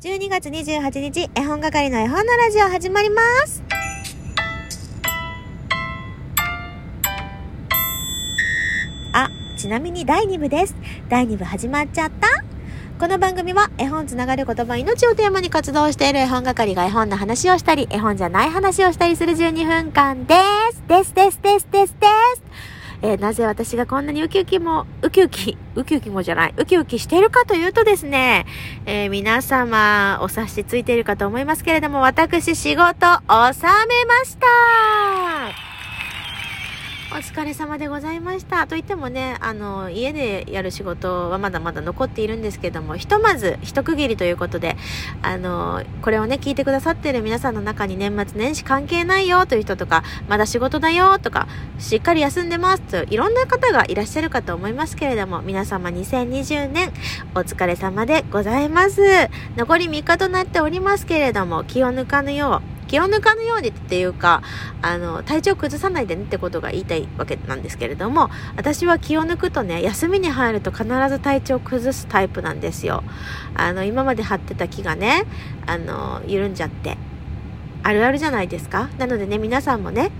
12月28日、絵本係の絵本のラジオ始まります。あ、ちなみに第2部です。第2部始まっちゃった？この番組は絵本つながる言葉命をテーマに活動している絵本係が絵本の話をしたり、絵本じゃない話をしたりする12分間です。ですですですですです。えーなぜ私がこんなにウキウキも、ウキウキ、ウキウキもじゃない、ウキウキしているかというとですね、えー皆様お察しついているかと思いますけれども、私仕事収めました。お疲れ様でございました。といってもね、あの、家でやる仕事はまだまだ残っているんですけども、ひとまず一区切りということで、あの、これをね、聞いてくださっている皆さんの中に年末年始関係ないよという人とか、まだ仕事だよとか、しっかり休んでますと、いろんな方がいらっしゃるかと思いますけれども、皆様2020年お疲れ様でございます。残り3日となっておりますけれども、気を抜かぬよう、気を抜かぬようにっていうか、あの、体調崩さないでねってことが言いたいわけなんですけれども、私は気を抜くとね、休みに入ると必ず体調崩すタイプなんですよ。あの、今まで張ってた木がね、あの、緩んじゃって。あるあるじゃないですか。なのでね、皆さんもね、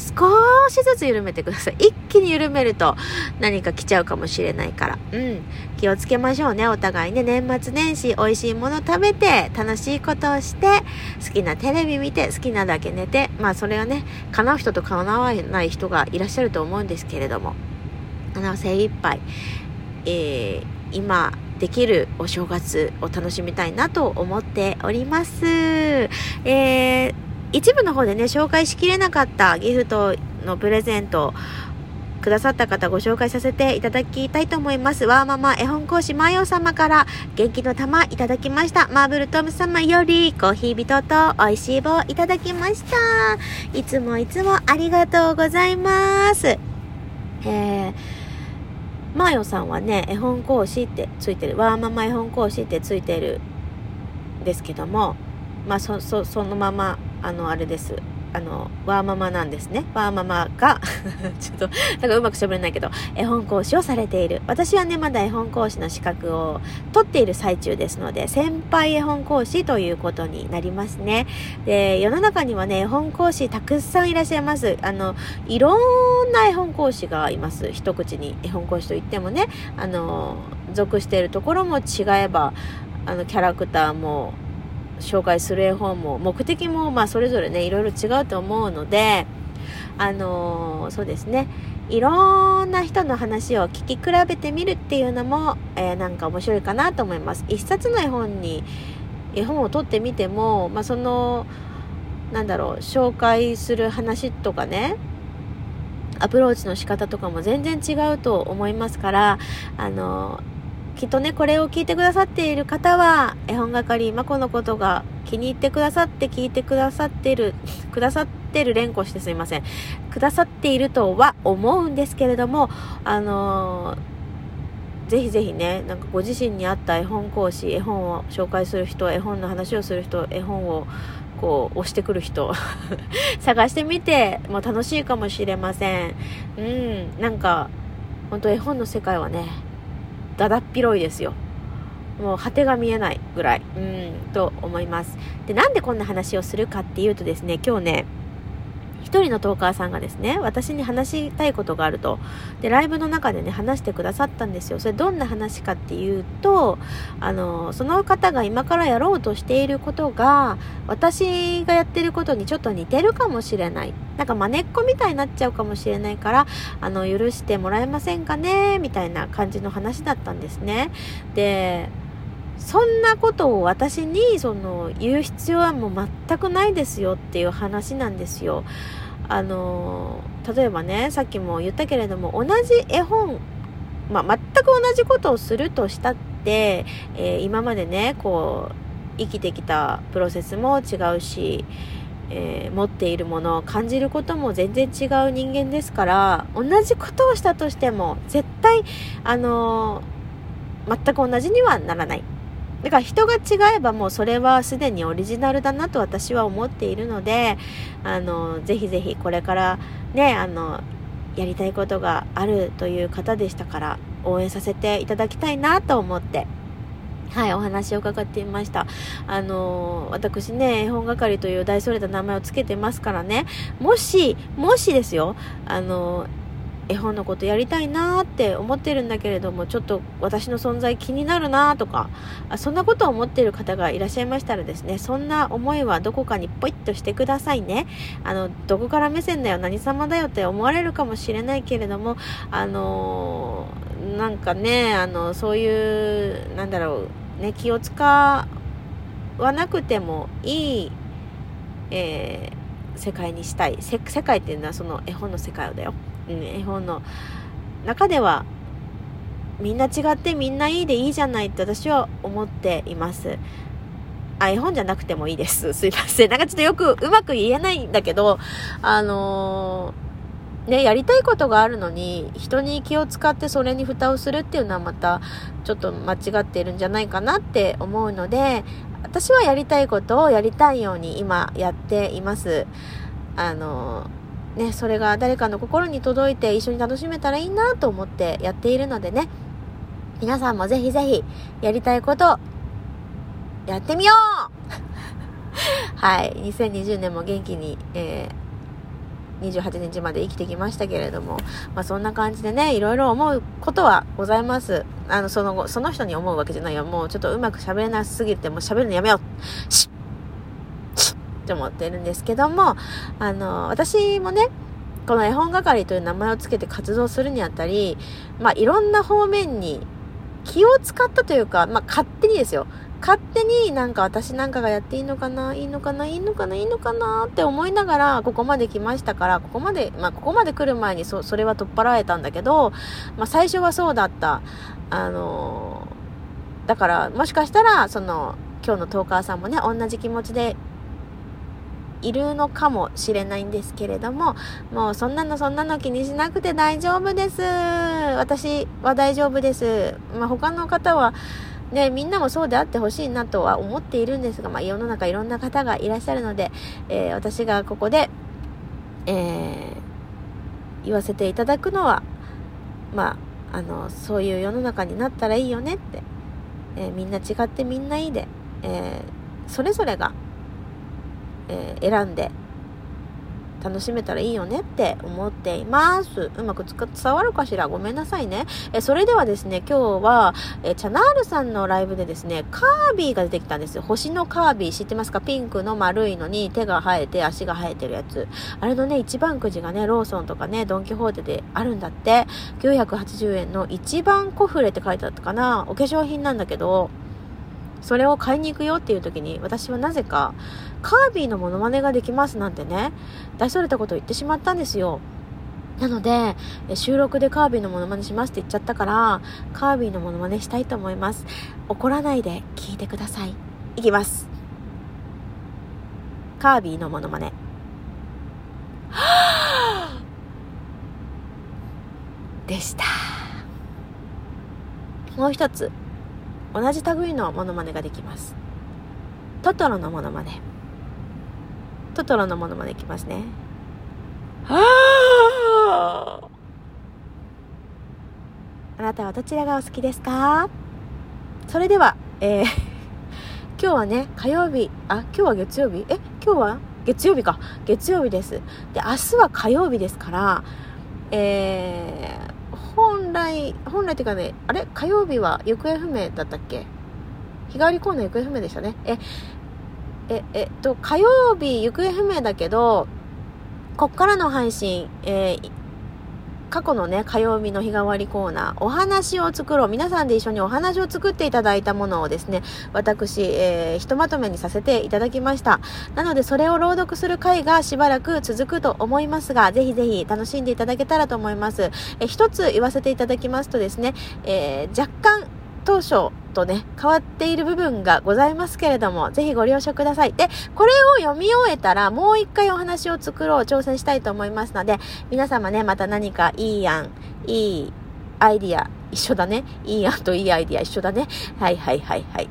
少しずつ緩めてください。一気に緩めると何か来ちゃうかもしれないから。うん。気をつけましょうね、お互いね。年末年始美味しいもの食べて、楽しいことをして、好きなテレビ見て、好きなだけ寝て、まあそれはね、叶う人と叶わない人がいらっしゃると思うんですけれども、あの、精一杯、えー、今、できるお正月を楽しみたいなと思っております。えー、一部の方でね、紹介しきれなかったギフトのプレゼント、くださった方ご紹介させていただきたいと思います。ワーママ絵本講師マヨ様から元気の玉いただきました。マーブルトム様よりコーヒー人と美味しい棒いただきました。いつもいつもありがとうございます。えー、マーヨさんはね、絵本講師ってついてる、ワーママ絵本講師ってついてるんですけども、まあ、そ、そ、そのまま、あの、あれです。あの、ワーママなんですね。ワーママが、ちょっと、なんかうまく喋れないけど、絵本講師をされている。私はね、まだ絵本講師の資格を取っている最中ですので、先輩絵本講師ということになりますね。で、世の中にはね、絵本講師たくさんいらっしゃいます。あの、いろんな絵本講師がいます。一口に絵本講師といってもね、あの、属しているところも違えば、あの、キャラクターも、紹介する絵本も目的もまあそれぞれねいろいろ違うと思うのであのーそうですね。いろんな人の話を聞き比べてみるっていうのも、えーなんか面白いかなと思います。一冊の絵本に絵本を取ってみても、まあ、そのなんだろう紹介する話とかねアプローチの仕方とかも全然違うと思いますからあのきっとねこれを聞いてくださっている方は絵本係まこのことが気に入ってくださって聞いてくださってる くださってる連呼してすいません。くださっているとは思うんですけれどもあのーぜひぜひねなんかご自身に合った絵本講師絵本を紹介する人絵本の話をする人絵本をこう押してくる人 探してみても楽しいかもしれません。うんなんか本当絵本の世界はねだだっ広いですよ。もう果てが見えないぐらい。うんと思います。でなんでこんな話をするかっていうとですね今日ね一人のトーカーさんがですね私に話したいことがあると。でライブの中でね話してくださったんですよ。それどんな話かっていうとあのその方が今からやろうとしていることが私がやってることにちょっと似てるかもしれない。なんか真似っこみたいになっちゃうかもしれないからあの許してもらえませんかね？みたいな感じの話だったんですね。でそんなことを私にその言う必要はもう全くないですよっていう話なんですよ。あの例えばねさっきも言ったけれども同じ絵本、まあ、全く同じことをするとしたって、えー今までねこう生きてきたプロセスも違うし、えー持っているものを感じることも全然違う人間ですから同じことをしたとしても絶対あの全く同じにはならない。だから人が違えばもうそれはすでにオリジナルだなと私は思っているので、あの、ぜひぜひこれからね、あの、やりたいことがあるという方でしたから応援させていただきたいなと思ってはい、お話を伺ってみました。あの、私ね、絵本係という大それた名前を付けてますからね、もし、もしですよ、あの絵本のことやりたいなって思ってるんだけれどもちょっと私の存在気になるなとかそんなことを思っている方がいらっしゃいましたらですねそんな思いはどこかにポイッとしてくださいね。あのどこから目線だよ何様だよって思われるかもしれないけれどもあのー、なんかねあのそういうなんだろうね気を使わなくてもいい、えー、世界にしたい。世界っていうのはその絵本の世界をだよ、絵本の中ではみんな違ってみんないいでいいじゃないって私は思っています。あ、絵本じゃなくてもいいです。すいません。なんかちょっとよくうまく言えないんだけど、あのー、ね、やりたいことがあるのに、人に気を使ってそれに蓋をするっていうのはまた、ちょっと間違っているんじゃないかなって思うので、私はやりたいことをやりたいように今やっています。あのーね、それが誰かの心に届いて一緒に楽しめたらいいなと思ってやっているのでね、皆さんもぜひぜひやりたいことやってみよう はい、2020年も元気に、えー、28日まで生きてきましたけれども、まあそんな感じでね、いろいろ思うことはございます。あの、その後、その人に思うわけじゃないよ。もうちょっとうまく喋れなすぎて、もう喋るのやめよう。しっって思ってるんですけども、あの、私もね、この絵本係という名前を付けて活動するにあたり、まあ、いろんな方面に気を使ったというか、まあ、勝手にですよ。勝手になんか私なんかがやっていいのかないいのかないいのかないいのかなって思いながらここまで来ましたから、ここまで、まあここまで来る前にそそれは取っ払えたんだけど、まあ最初はそうだった。あのー、だからもしかしたらその今日のトーカーさんもね、同じ気持ちでいるのかもしれないんですけれども、もうそんなのそんなの気にしなくて大丈夫です。私は大丈夫です。まあ、他の方は、ね、みんなもそうであってほしいなとは思っているんですが、まあ、世の中いろんな方がいらっしゃるので、えー、私がここで、えー、言わせていただくのは、まあ、あの、そういう世の中になったらいいよねって、えー、みんな違ってみんないいで、えそれぞれがえー、選んで楽しめたらいいよねって思っています。うまく伝わるかしら？ごめんなさいね。えそれではですね、今日は、えチャナールさんのライブでですね、カービィが出てきたんですよ。星のカービィ知ってますか？ピンクの丸いのに手が生えて足が生えてるやつ。あれのね、一番くじがね、ローソンとかね、ドンキホーテであるんだって。980円の一番コフレって書いてあったかな？お化粧品なんだけど、それを買いに行くよっていう時に私はなぜかカービィのモノマネができますなんてね大それたことを言ってしまったんですよ。なので収録でカービィのモノマネしますって言っちゃったからカービィのモノマネしたいと思います。怒らないで聞いてください。いきます。カービィのモノマネ。でした。もう一つ。同じ類のモノマネができます。トトロのモノマネ。トトロのモノマネいきますね。はあなたはどちらがお好きですか？それでは、えー、今日はね、火曜日、あ、今日は月曜日？え、今日は月曜日か。月曜日です。で、明日は火曜日ですから、えー、本来、本来っていうかね、あれ？火曜日は行方不明だったっけ？日帰りコーナー行方不明でしたね。え、え、えっと、火曜日行方不明だけど、こっからの配信、えー、過去のね、火曜日の日替わりコーナー、お話を作ろう。皆さんで一緒にお話を作っていただいたものをですね、私、えー、ひとまとめにさせていただきました。なので、それを朗読する回がしばらく続くと思いますが、ぜひぜひ楽しんでいただけたらと思います。えー、一つ言わせていただきますとですね、えー、若干、当初とね、変わっている部分がございますけれども、ぜひご了承ください。で、これを読み終えたら、もう一回お話を作ろう、挑戦したいと思いますので、皆様ね、また何かいい案、いいアイディア、一緒だね。いい案といいアイディア一緒だね。はいはいはいはい。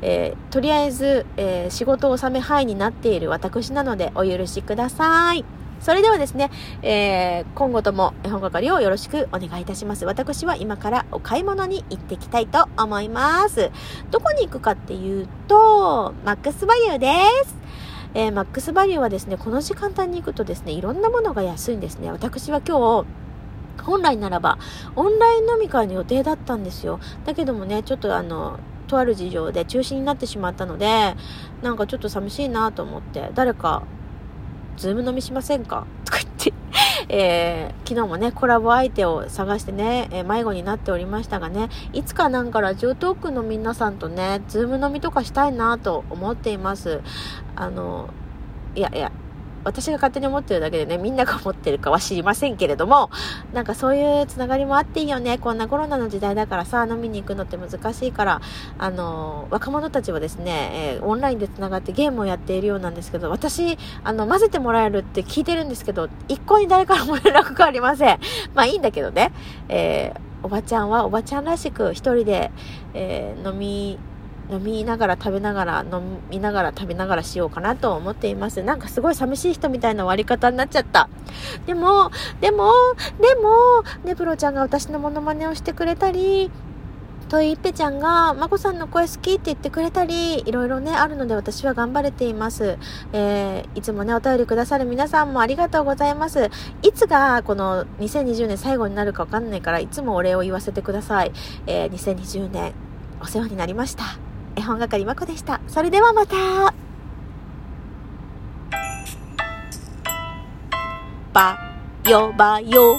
えー、とりあえず、えー、仕事納め範囲になっている私なのでお許しください。それではですね、えー、今後とも絵本係をよろしくお願いいたします。私は今からお買い物に行ってきたいと思います。どこに行くかっていうと、マックスバリューです。えー、マックスバリューはですね、この時間帯に行くとですね、いろんなものが安いんですね。私は今日、本来ならば、オンライン飲み会の予定だったんですよ。だけどもね、ちょっとあの、とある事情で中止になってしまったので、なんかちょっと寂しいなと思って、誰かズーム飲みしませんか？とか言って、えー、昨日もね、コラボ相手を探してね、えー、迷子になっておりましたがね、いつかなんかラジオトークの皆さんとね、ズーム飲みとかしたいなと思っています。あの、いやいや、私が勝手に思ってるだけでね、みんなが思ってるかは知りませんけれども、なんかそういうつながりもあっていいよね。こんなコロナの時代だからさ、飲みに行くのって難しいから、あの、若者たちはですね、えー、オンラインでつながってゲームをやっているようなんですけど、私、あの、混ぜてもらえるって聞いてるんですけど、一向に誰からも連絡がありません。まあいいんだけどね、えー、おばちゃんはおばちゃんらしく一人で、えー、飲み飲みながら食べながら飲みながら食べながらしようかなと思っています。なんかすごい寂しい人みたいな終わり方になっちゃった。でも、でも、でも、ねプロちゃんが私のモノマネをしてくれたり、といっぺちゃんが、まこさんの声好きって言ってくれたり、いろいろね、あるので私は頑張れています。えー、いつもね、お便りくださる皆さんもありがとうございます。いつがこの2020年最後になるかわかんないから、いつもお礼を言わせてください。えー、2020年、お世話になりました。絵本係まこでした。それではまたばよばよ